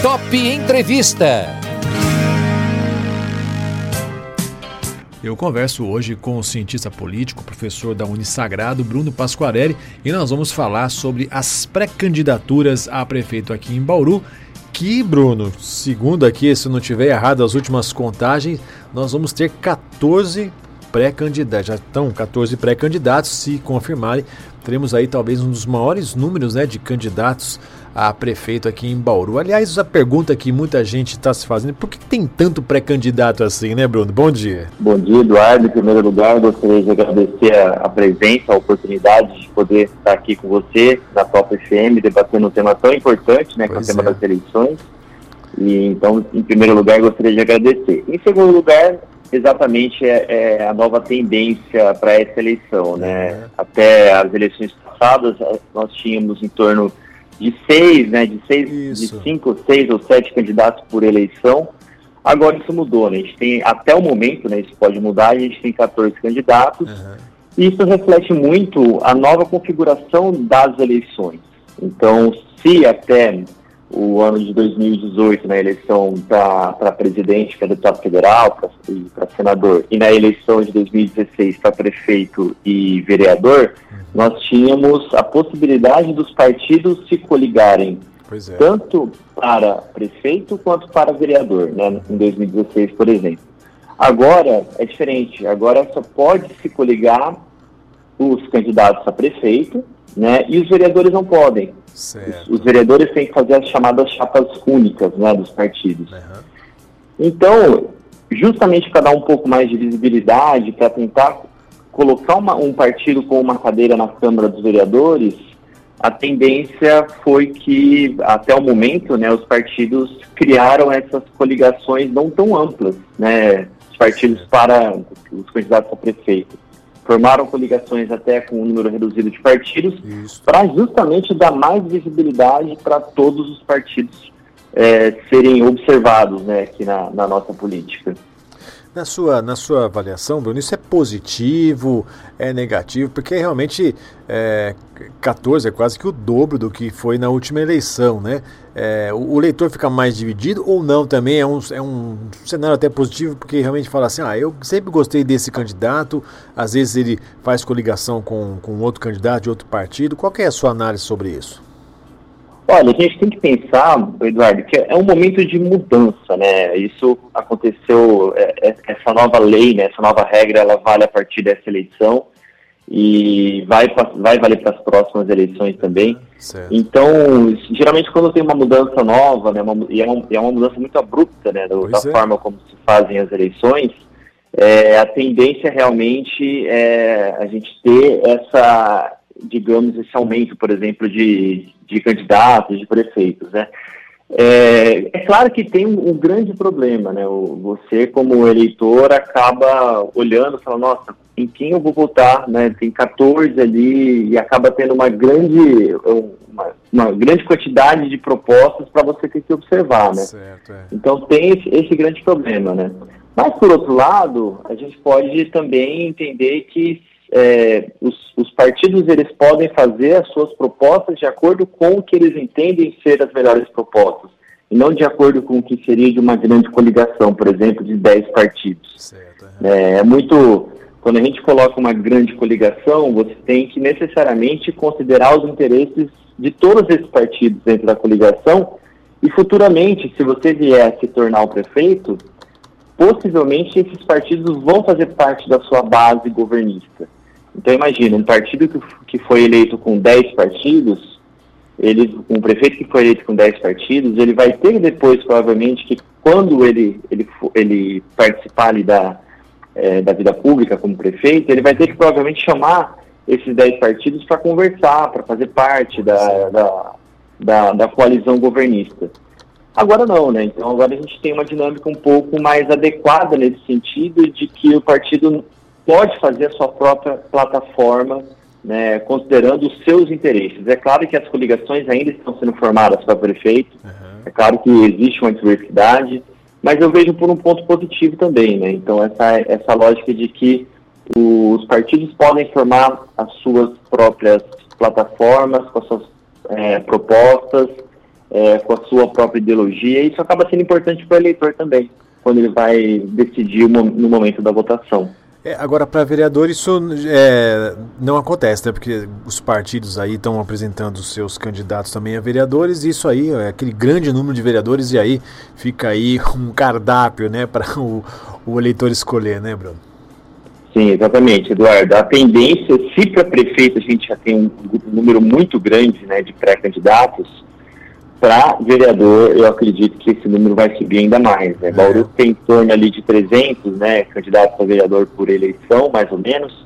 Top Entrevista. Eu converso hoje com o cientista político, professor da Unisagrado, Bruno Pasquarelli, e nós vamos falar sobre as pré-candidaturas a prefeito aqui em Bauru. Que, Bruno, segundo aqui, se não tiver errado as últimas contagens, nós vamos ter 14 pré-candidatos. Já estão 14 pré-candidatos, se confirmarem, teremos aí talvez um dos maiores números né, de candidatos a prefeito aqui em Bauru. Aliás, a pergunta que muita gente está se fazendo, por que tem tanto pré-candidato assim, né, Bruno? Bom dia. Bom dia, Eduardo. Em primeiro lugar, gostaria de agradecer a, presença, a oportunidade de poder estar aqui com você na Top FM, debatendo um tema tão importante, né, que é o tema é. das eleições. E, então, em primeiro lugar, gostaria de agradecer. Em segundo lugar, exatamente é, é a nova tendência para essa eleição, né? É. Até as eleições passadas, nós tínhamos em torno de seis, né, de seis, isso. de cinco, seis ou sete candidatos por eleição. Agora isso mudou, né? A gente tem, até o momento, né, isso pode mudar, a gente tem 14 candidatos. Uhum. E isso reflete muito a nova configuração das eleições. Então, se até o ano de 2018, na eleição para presidente, para deputado federal, para senador, e na eleição de 2016 para prefeito e vereador. Nós tínhamos a possibilidade dos partidos se coligarem, é. tanto para prefeito quanto para vereador, né, em 2016, por exemplo. Agora é diferente, agora só pode se coligar os candidatos a prefeito, né, e os vereadores não podem. Os, os, vereadores têm que fazer as chamadas chapas únicas né, dos partidos. Uhum. Então, justamente para dar um pouco mais de visibilidade, para tentar colocar uma, um partido com uma cadeira na Câmara dos Vereadores, a tendência foi que, até o momento, né, os partidos criaram essas coligações não tão amplas, né, os partidos para os candidatos a prefeito formaram coligações até com um número reduzido de partidos, para justamente dar mais visibilidade para todos os partidos é, serem observados né, aqui na, na nossa política. Na sua, na sua avaliação, Bruno, isso é positivo, é negativo? Porque realmente é, 14 é quase que o dobro do que foi na última eleição, né? É, o, o, leitor fica mais dividido ou não também? É um, é um cenário até positivo, porque realmente fala assim, ah, eu sempre gostei desse candidato, às vezes ele faz coligação com, com outro candidato de outro partido. Qual é a sua análise sobre isso? Olha, a gente tem que pensar, Eduardo, que é um momento de mudança, né? Isso aconteceu, é, é, essa nova lei, né, essa nova regra, ela vale a partir dessa eleição e vai, vai valer para as próximas eleições também. Certo. Então, geralmente quando tem uma mudança nova, né, uma, e é uma, é uma mudança muito abrupta, né, da, da é. forma como se fazem as eleições, é, a tendência realmente é a gente ter essa, digamos, esse aumento, por exemplo, de, de candidatos, de prefeitos, né? É, é, claro que tem um, um, grande problema, né? O, você, como eleitor, acaba olhando e falando, nossa, em quem eu vou votar, né? Tem 14 ali e acaba tendo uma grande, uma, uma grande quantidade de propostas para você ter que observar, né? Certo, é. Então tem esse, esse grande problema, né? Mas, por outro lado, a gente pode também entender que é, os, os, partidos eles podem fazer as suas propostas de acordo com o que eles entendem ser as melhores propostas, e não de acordo com o que seria de uma grande coligação, por exemplo, de 10 partidos. Certo, é, é muito. Quando a gente coloca uma grande coligação, você tem que necessariamente considerar os interesses de todos esses partidos dentro da coligação, e futuramente, se você vier se tornar o prefeito, possivelmente esses partidos vão fazer parte da sua base governista. Então imagina, um partido que, que foi eleito com 10 partidos, ele, um prefeito que foi eleito com 10 partidos, ele vai ter depois, provavelmente, que quando ele, ele, ele participar ali da, é, da vida pública como prefeito, ele vai ter que provavelmente chamar esses 10 partidos para conversar, para fazer parte da, da, da, da coalizão governista. Agora não, né? Então agora a gente tem uma dinâmica um pouco mais adequada nesse sentido de que o partido pode fazer a sua própria plataforma, né, considerando os seus interesses. É claro que as coligações ainda estão sendo formadas para prefeito, uhum. é claro que existe uma diversidade, mas eu vejo por um ponto positivo também, né? Então essa, essa lógica de que os partidos podem formar as suas próprias plataformas com as suas é, propostas é, com a sua própria ideologia, e isso acaba sendo importante para o eleitor também, quando ele vai decidir no momento da votação. É, agora, para vereador, isso é, não acontece, né? Porque os partidos aí estão apresentando seus candidatos também a vereadores, e isso aí, é aquele grande número de vereadores, e aí fica aí um cardápio, né, para o, o eleitor escolher, né, Bruno? Sim, exatamente, Eduardo. A tendência, se para prefeito a gente já tem um número muito grande né, de pré-candidatos, para vereador, eu acredito que esse número vai subir ainda mais. Né? É. Bauru tem em torno ali de 300 né, candidatos a vereador por eleição, mais ou menos.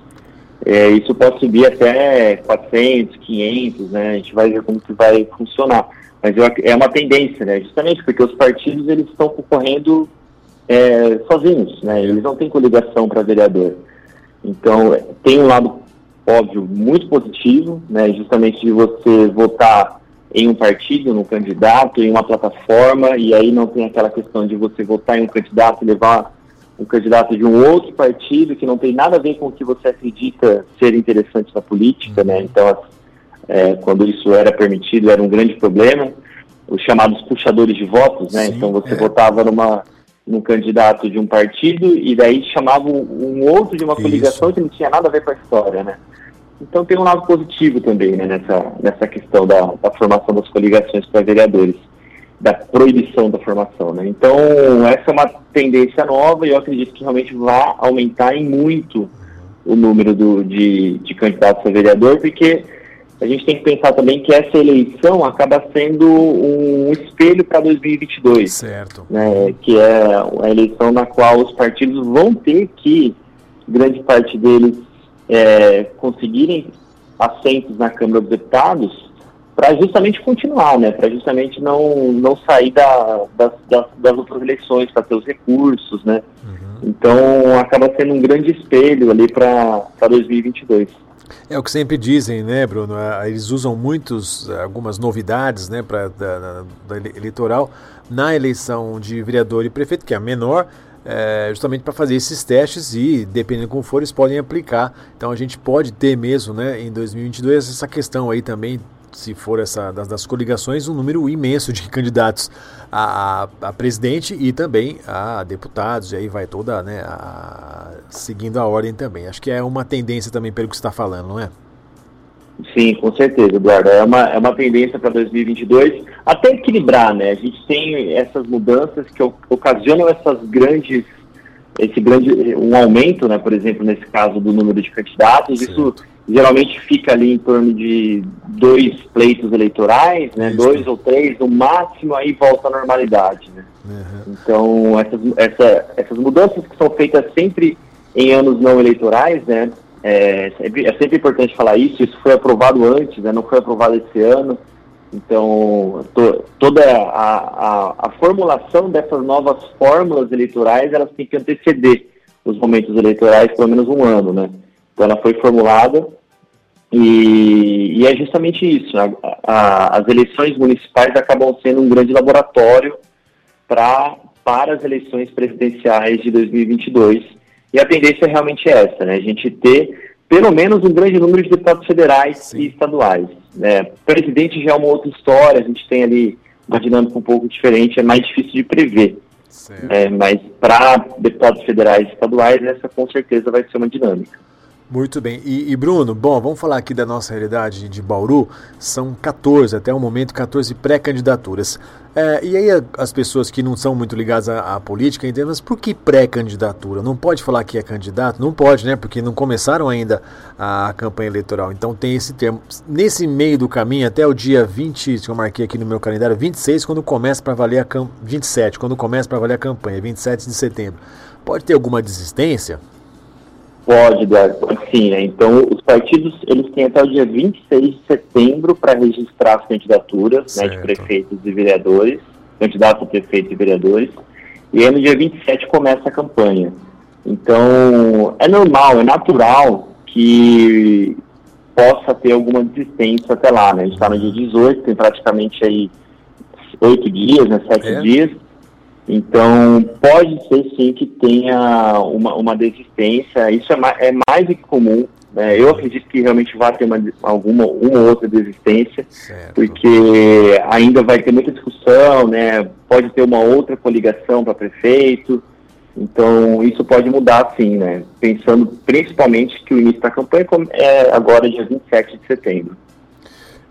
É, isso pode subir até 400, 500, né? A gente vai ver como que vai funcionar. Mas eu, é uma tendência, né? Justamente porque os partidos eles estão concorrendo é, sozinhos, né? Eles não têm coligação para vereador. Então, tem um lado, óbvio, muito positivo, né? Justamente de você votar em um partido, num candidato, em uma plataforma, e aí não tem aquela questão de você votar em um candidato e levar um candidato de um outro partido que não tem nada a ver com o que você acredita ser interessante na política, né? Então, é, quando isso era permitido, era um grande problema. Os chamados puxadores de votos, né? Sim, então, você é. votava numa, num candidato de um partido e daí chamava um outro de uma coligação isso. que não tinha nada a ver com a história, né? Então tem um lado positivo também né, nessa, nessa questão da, da formação das coligações para vereadores, da proibição da formação. Né? Então essa é uma tendência nova e eu acredito que realmente vai aumentar em muito o número do, de, de candidatos a vereador, porque a gente tem que pensar também que essa eleição acaba sendo um espelho para 2022. Certo. Né, que é a eleição na qual os partidos vão ter que, grande parte deles, é, conseguirem assentos na Câmara dos Deputados para justamente continuar, né? Para justamente não, não sair da, das, das, das outras eleições, para ter os recursos, né? Uhum. Então acaba sendo um grande espelho ali para 2022. É o que sempre dizem, né, Bruno? Eles usam muitos, algumas novidades, né, para da, da, eleitoral na eleição de vereador e prefeito, que é a menor, é, justamente para fazer esses testes e, dependendo de como for, eles podem aplicar. Então a gente pode ter mesmo, né, em 2022, essa questão aí também, se for essa das, das coligações, um número imenso de candidatos a, a, a, presidente e também a deputados, e aí vai toda, né, a, seguindo a ordem também. Acho que é uma tendência também pelo que você está falando, não é? Sim, com certeza, Eduardo. É uma, é uma tendência para 2022, até equilibrar, né? A gente tem essas mudanças que ocasionam essas grandes, esse grande, um aumento, né? Por exemplo, nesse caso do número de candidatos, Sim. isso geralmente fica ali em torno de dois pleitos eleitorais, né? Isso. Dois ou três, no máximo, aí volta à normalidade, né? Uhum. Então, essas, essa, essas mudanças que são feitas sempre em anos não eleitorais, né? É, é sempre importante falar isso, isso foi aprovado antes, né, não foi aprovado esse ano. Então, to, toda a, a, a, formulação dessas novas fórmulas eleitorais, elas têm que anteceder os momentos eleitorais pelo menos um ano, né? Então, ela foi formulada e, e é justamente isso. A, as eleições municipais acabam sendo um grande laboratório pra, para as eleições presidenciais de 2022 e a tendência é realmente essa, né? A gente ter pelo menos um grande número de deputados federais Sim. e estaduais. Né? Presidente já é uma outra história, a gente tem ali uma dinâmica um pouco diferente, é mais difícil de prever. É, mas para deputados federais e estaduais, essa com certeza vai ser uma dinâmica. Muito bem. E, e, Bruno, bom, vamos falar aqui da nossa realidade de Bauru. São 14, até o momento, 14 pré-candidaturas. É, e aí as pessoas que não são muito ligadas à, à política entendem, mas por que pré-candidatura? Não pode falar que é candidato? Não pode, né? Porque não começaram ainda a campanha eleitoral. Então tem esse termo. Nesse meio do caminho, até o dia 20, que eu marquei aqui no meu calendário, 26, quando começa para valer a campanha. 27, quando começa para valer a campanha, 27 de setembro. Pode ter alguma desistência? Pode, Eduardo, pode sim, né? Então, os partidos, eles têm até o dia 26 de setembro para registrar as candidaturas né, de prefeitos e vereadores, candidatos a prefeitos e vereadores, e aí no dia 27 começa a campanha. Então, é normal, é natural que possa ter alguma desistência até lá, né? A gente está no dia 18, tem praticamente aí oito dias, né, sete é. dias, então, pode ser sim que tenha uma, uma desistência, isso é mais, é mais do que comum Né? Eu acredito que realmente vai ter uma, alguma uma ou outra desistência, certo. porque ainda vai ter muita discussão, né? pode ter uma outra coligação para prefeito, então isso pode mudar sim, né? pensando principalmente que o início da campanha é agora dia 27 de setembro.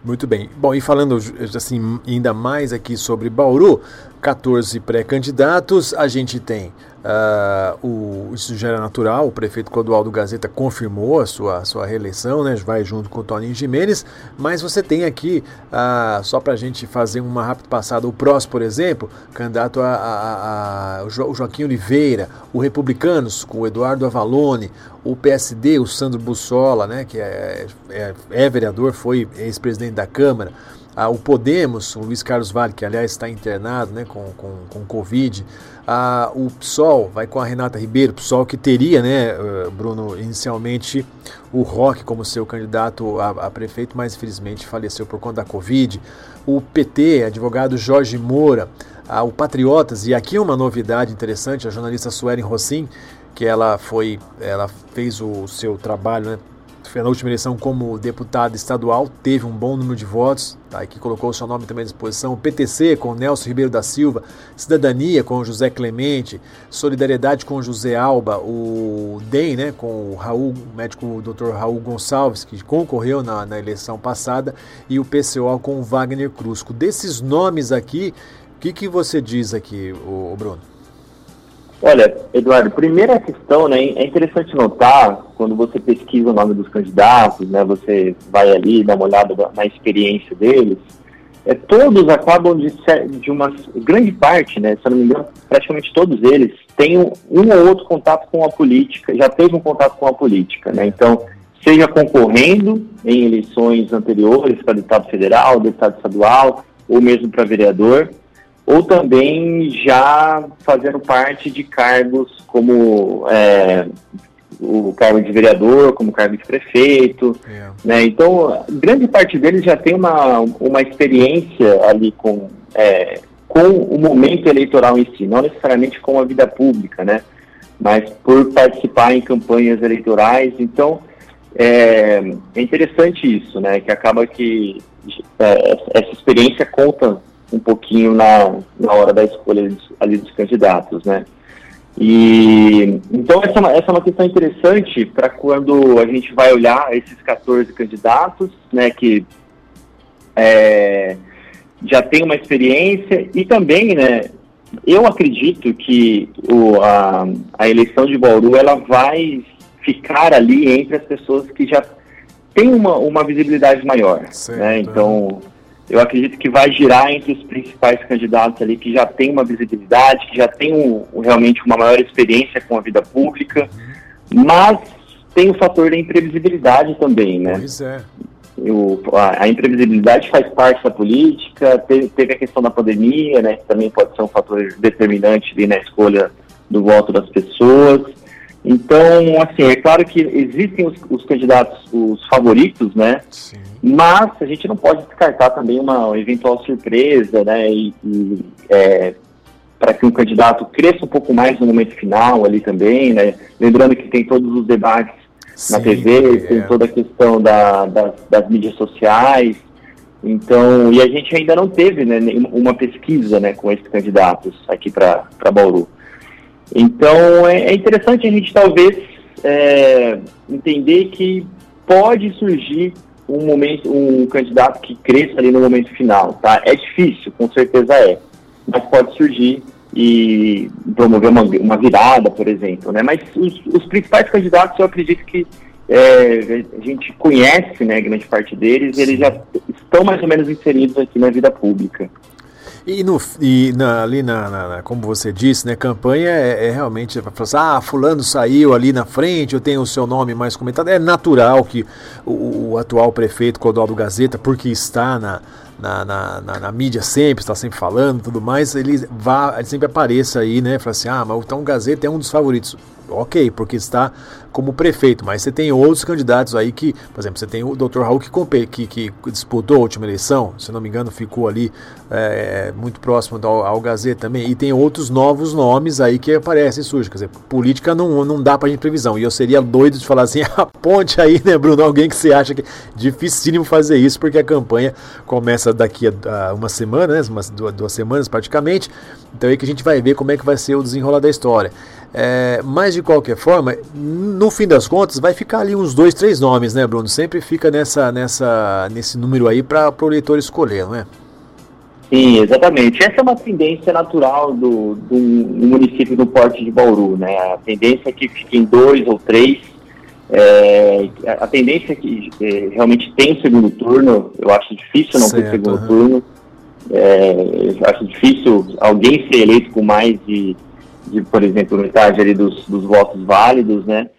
Muito bem. Bom, e falando assim ainda mais aqui sobre Bauru, 14 pré-candidatos, a gente tem Uh, o, isso já era natural, o prefeito Clodoaldo Gazeta confirmou a sua, sua reeleição, né, vai junto com o Toninho Jimenez, mas você tem aqui, uh, só para a gente fazer uma rápida passada, o PROS, por exemplo, candidato a, a, a, o Joaquim Oliveira, o Republicanos com o Eduardo Avalone, o PSD, o Sandro Bussola, né, que é, é, é vereador, foi ex-presidente da Câmara, ah, o Podemos, o Luiz Carlos Vale, que aliás está internado né, com, com, com Covid. O PSOL vai com a Renata Ribeiro, PSOL que teria, né, eh, Bruno, inicialmente o Roque como seu candidato a, a, prefeito, mas infelizmente faleceu por conta da Covid. O PT, advogado Jorge Moura, o Patriotas, e aqui uma novidade interessante, a jornalista Suelen Rossim, que ela foi, ela fez o seu trabalho, né, na última eleição como deputado estadual, teve um bom número de votos, tá, que colocou o seu nome também à disposição. O PTC com Nelson Ribeiro da Silva, Cidadania com José Clemente, Solidariedade com José Alba, o DEM né, com o Raul, médico Dr. Raul Gonçalves, que concorreu na, na eleição passada, e o PCO com Wagner Crusco. Desses nomes aqui, o que, que você diz aqui, o Bruno? Olha, Eduardo, primeira questão, né, é interessante notar, quando você pesquisa o nome dos candidatos, né, você vai ali, dá uma olhada na experiência deles, é, todos acabam de, de uma grande parte, né, se eu não me engano, praticamente todos eles têm um, um ou outro contato com a política, já teve um contato com a política, né, então, seja concorrendo em eleições anteriores para deputado federal, deputado estadual, ou mesmo para vereador, ou também já fazendo parte de cargos como é, o cargo de vereador, como cargo de prefeito, é. né? Então, grande parte deles já tem uma, uma experiência ali com, é, com o momento eleitoral em si, não necessariamente com a vida pública, né? Mas por participar em campanhas eleitorais, então é, é interessante isso, né? Que acaba que é, essa experiência conta um pouquinho na, na hora da escolha ali dos candidatos, né? E então essa, é essa é uma questão interessante para quando a gente vai olhar esses 14 candidatos, né, que é, já tem uma experiência e também, né, eu acredito que o, a, a eleição de Bauru ela vai ficar ali entre as pessoas que já têm uma, uma visibilidade maior, certo. né? Então eu acredito que vai girar entre os principais candidatos ali que já tem uma visibilidade, que já tem um, realmente uma maior experiência com a vida pública, mas tem o fator da imprevisibilidade também, né? Pois é. O, a, a, imprevisibilidade faz parte da política, teve, teve, a questão da pandemia, né, que também pode ser um fator determinante ali na escolha do voto das pessoas. Então, assim, é claro que existem os, os candidatos, os favoritos, né? Sim. Mas a gente não pode descartar também uma eventual surpresa, né? E, e é, para que um candidato cresça um pouco mais no momento final ali também, né? Lembrando que tem todos os debates Sim, na TV, é. tem toda a questão da, da, das mídias sociais. Então, e a gente ainda não teve né, uma pesquisa né, com esses candidatos aqui para Bauru. Então, é, é, interessante a gente talvez é, entender que pode surgir um momento, um candidato que cresça ali no momento final, tá? É difícil, com certeza é, mas pode surgir e promover uma, uma virada, por exemplo, né? Mas os, os principais candidatos, eu acredito que é, a gente conhece, né, grande parte deles, eles já estão mais ou menos inseridos aqui na vida pública. E, no, e na, ali, na, na, como você disse, né, campanha é, é realmente, assim, ah, fulano saiu ali na frente, eu tenho o seu nome mais comentado. É natural que o, o atual prefeito Clodoaldo Gazeta, porque está na, na, na, na, na, mídia sempre, está sempre falando tudo mais, ele, vá, ele sempre apareça aí, né? Fala assim, ah, mas então o Gazeta é um dos favoritos. Ok, porque está como prefeito, mas você tem outros candidatos aí que, por exemplo, você tem o Dr. Raul que, que, que disputou a última eleição, se não me engano, ficou ali é, muito próximo ao Gazeta também, e tem outros novos nomes aí que aparecem surgem. Quer dizer, política não, não dá pra gente previsão. E eu seria doido de falar assim, aponte aí, né, Bruno? Alguém que você acha que é dificílimo fazer isso, porque a campanha começa daqui a, a uma semana, né? Umas duas, duas semanas praticamente. Então é aí que a gente vai ver como é que vai ser o desenrolar da história. É, mas de qualquer forma, no fim das contas, vai ficar ali uns dois, três nomes, né, Bruno? Sempre fica nessa, nessa, nesse número aí para o eleitor escolher, não é? Sim, exatamente. Essa é uma tendência natural do, do município do Porte de Bauru, né? A tendência é que fiquem dois ou três. É, a tendência é que é, realmente tem segundo turno. Eu acho difícil não certo, ter segundo uhum. turno. É, eu acho difícil alguém ser eleito com mais de, de por exemplo, metade ali dos, dos votos válidos, né?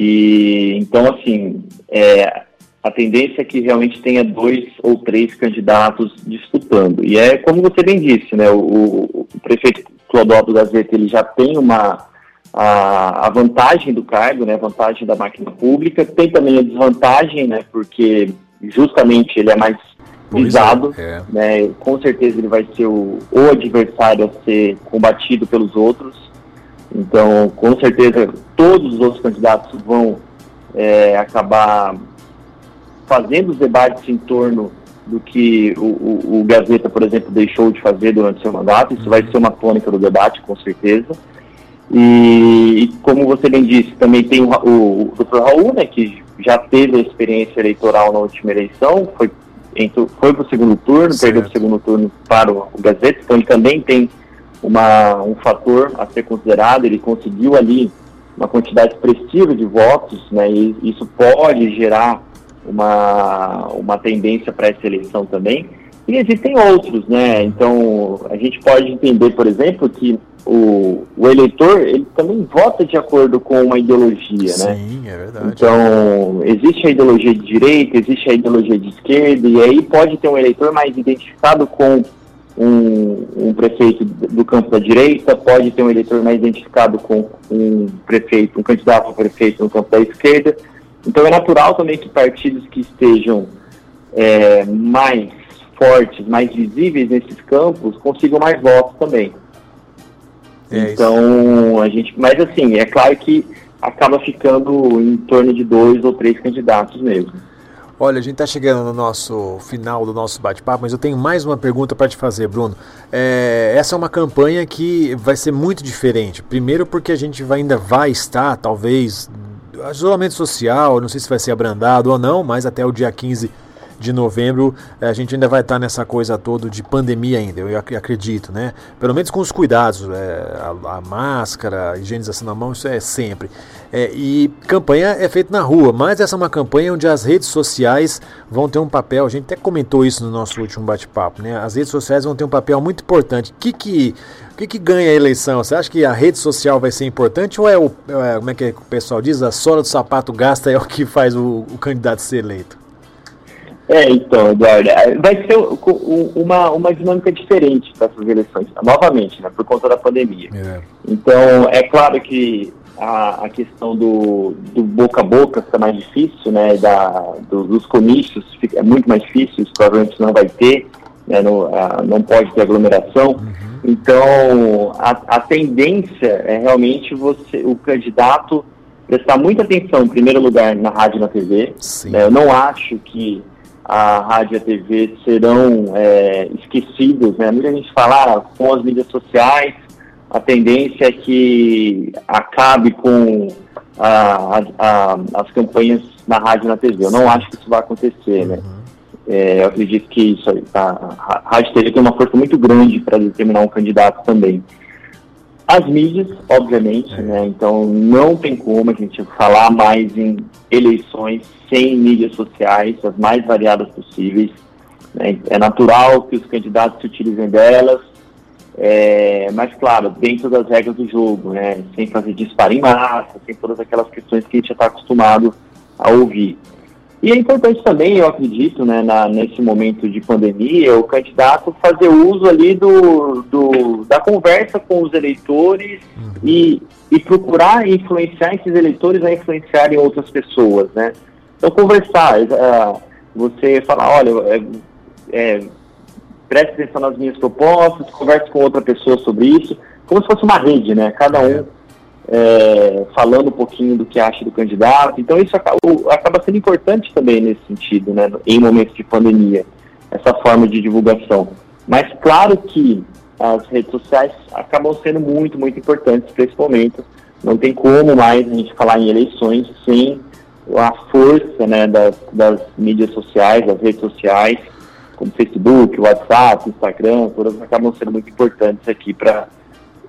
E então, assim, é, a tendência é que realmente tenha dois ou três candidatos disputando. E é como você bem disse, né? O, o, prefeito Clodópolis Gazeta ele já tem uma a, a, vantagem do cargo, né? A vantagem da máquina pública. Tem também a desvantagem, né? Porque justamente ele é mais é, visado, é. né? Com certeza ele vai ser o, o adversário a ser combatido pelos outros. Então, com certeza todos os outros candidatos vão é, acabar fazendo os debates em torno do que o, o, o, Gazeta, por exemplo, deixou de fazer durante seu mandato. Isso vai ser uma tônica do debate, com certeza. E, e como você bem disse, também tem o, o, Dr. Raul, né, que já teve a experiência eleitoral na última eleição, foi, foi para o segundo turno, certo. perdeu o segundo turno para o, o Gazeta, então ele também tem uma, um fator a ser considerado, ele conseguiu ali uma quantidade expressiva de votos, né, e isso pode gerar uma, uma tendência para essa eleição também. E existem outros, né? Então, a gente pode entender, por exemplo, que o, o eleitor, ele também vota de acordo com uma ideologia, Sim, né? Sim, é verdade. Então, existe a ideologia de direita, existe a ideologia de esquerda, e aí pode ter um eleitor mais identificado com um, um, prefeito do campo da direita, pode ter um eleitor mais identificado com um prefeito, um candidato a prefeito no campo da esquerda. Então é natural também que partidos que estejam é, mais fortes, mais visíveis nesses campos, consigam mais votos também. É então, a gente. Mas assim, é claro que acaba ficando em torno de dois ou três candidatos mesmo. Olha, a gente está chegando no nosso final do nosso bate-papo, mas eu tenho mais uma pergunta para te fazer, Bruno. É, essa é uma campanha que vai ser muito diferente. Primeiro, porque a gente vai, ainda vai estar, talvez, isolamento social, não sei se vai ser abrandado ou não, mas até o dia 15 de novembro eh, a gente ainda vai estar nessa coisa toda de pandemia ainda, eu acredito, né? Pelo menos com os cuidados, é, a, a, máscara, a higienização da mão, isso é sempre. É, e campanha é feita na rua, mas essa é uma campanha onde as redes sociais vão ter um papel, a gente até comentou isso no nosso último bate-papo, né? As redes sociais vão ter um papel muito importante. O que que, o que que ganha a eleição? Você acha que a rede social vai ser importante ou é o, é, como é que o pessoal diz, a sola do sapato gasta é o que faz o, o candidato ser eleito? É, então, Eduardo, é, vai ser uma, uma dinâmica diferente para essas eleições, novamente, né, por conta da pandemia. É. Então, é claro que a, a questão do, do, boca a boca fica mais difícil, né, da, do, dos comícios fica, é muito mais difícil, provavelmente não vai ter, né, não, a, não pode ter aglomeração. Uhum. Então, a, a tendência é realmente você, o candidato prestar muita atenção, em primeiro lugar, na rádio e na TV. Né, eu não acho que a rádio e a TV serão é, esquecidos. Né? Muita gente fala ah, com as mídias sociais, a tendência é que acabe com a, a, as campanhas na rádio e na TV. Eu não acho que isso vai acontecer. Né? Uhum. É, eu acredito que isso, a, a rádio e TV tem uma força muito grande para determinar um candidato também. As mídias, obviamente, é. né? Então não tem como a gente falar mais em eleições sem mídias sociais, as mais variadas possíveis. Né? É natural que os candidatos se utilizem delas, é, mas claro, dentro das regras do jogo, né? Sem fazer disparo em massa, sem todas aquelas questões que a gente já está acostumado a ouvir. E é importante também, eu acredito, né, na, nesse momento de pandemia, o candidato fazer uso ali do, do da conversa com os eleitores uhum. e, e procurar influenciar esses eleitores a influenciarem outras pessoas, né? Então, conversar, uh, você falar, olha, é, é, preste atenção nas minhas propostas, converse com outra pessoa sobre isso, como se fosse uma rede, né? Cada um é, falando um pouquinho do que acha do candidato. Então isso acaba, acaba sendo importante também nesse sentido, né, em momentos de pandemia, essa forma de divulgação. Mas claro que as redes sociais acabam sendo muito, muito importantes para esse momento. Não tem como mais a gente falar em eleições sem a força né, das, das mídias sociais, das redes sociais, como Facebook, WhatsApp, Instagram, todas acabam sendo muito importantes aqui para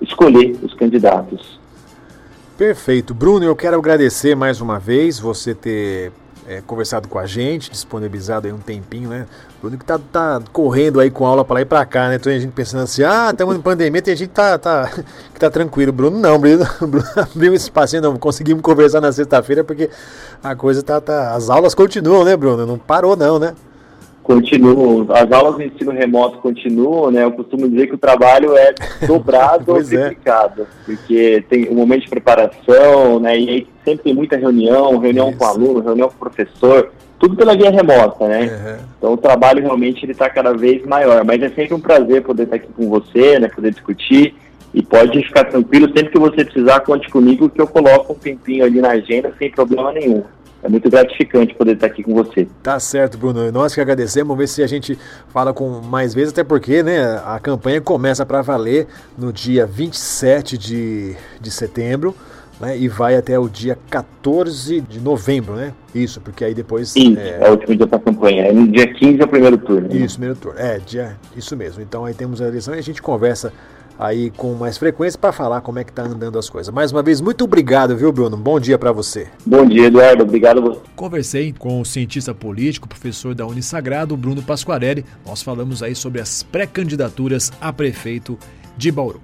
escolher os candidatos. Perfeito. Bruno, eu quero agradecer mais uma vez você ter é, conversado com a gente, disponibilizado aí um tempinho, né? Bruno que tá, tá correndo aí com aula para lá e para cá, né? Tem gente pensando assim, ah, estamos em pandemia, tem gente tá, tá, que tá tranquilo. Bruno não, Bruno, Bruno abriu esse espacinho, não conseguimos conversar na sexta-feira porque a coisa tá, tá. As aulas continuam, né, Bruno? Não parou, não, né? Continuam, as aulas de ensino remoto continuam, né? Eu costumo dizer que o trabalho é dobrado ou é. triplicado, é. porque tem um momento de preparação, né? E aí sempre tem muita reunião, reunião Isso. com aluno, reunião com professor, tudo pela via remota, né? Uhum. Então o trabalho realmente ele está cada vez maior, mas é sempre um prazer poder estar aqui com você, né? Poder discutir e pode ficar tranquilo sempre que você precisar conte comigo que eu coloco um tempinho ali na agenda sem problema nenhum é muito gratificante poder estar aqui com você. Tá certo, Bruno. Nós que agradecemos. Vamos ver se a gente fala com mais vezes, até porque né, a campanha começa para valer no dia 27 de, de setembro. Né, e vai até o dia 14 de novembro, né? Isso, porque aí depois. Isso, é, é o último dia da campanha. É no dia 15 é o primeiro turno. Né? Isso, primeiro turno. É, dia, isso mesmo. Então aí temos a eleição e a gente conversa aí com mais frequência para falar como é que tá andando as coisas. Mais uma vez, muito obrigado, viu, Bruno? Bom dia para você. Bom dia, Eduardo. Obrigado. Conversei com o cientista político, professor da Unisagrado, Bruno Pasquarelli. Nós falamos aí sobre as pré-candidaturas a prefeito de Bauru.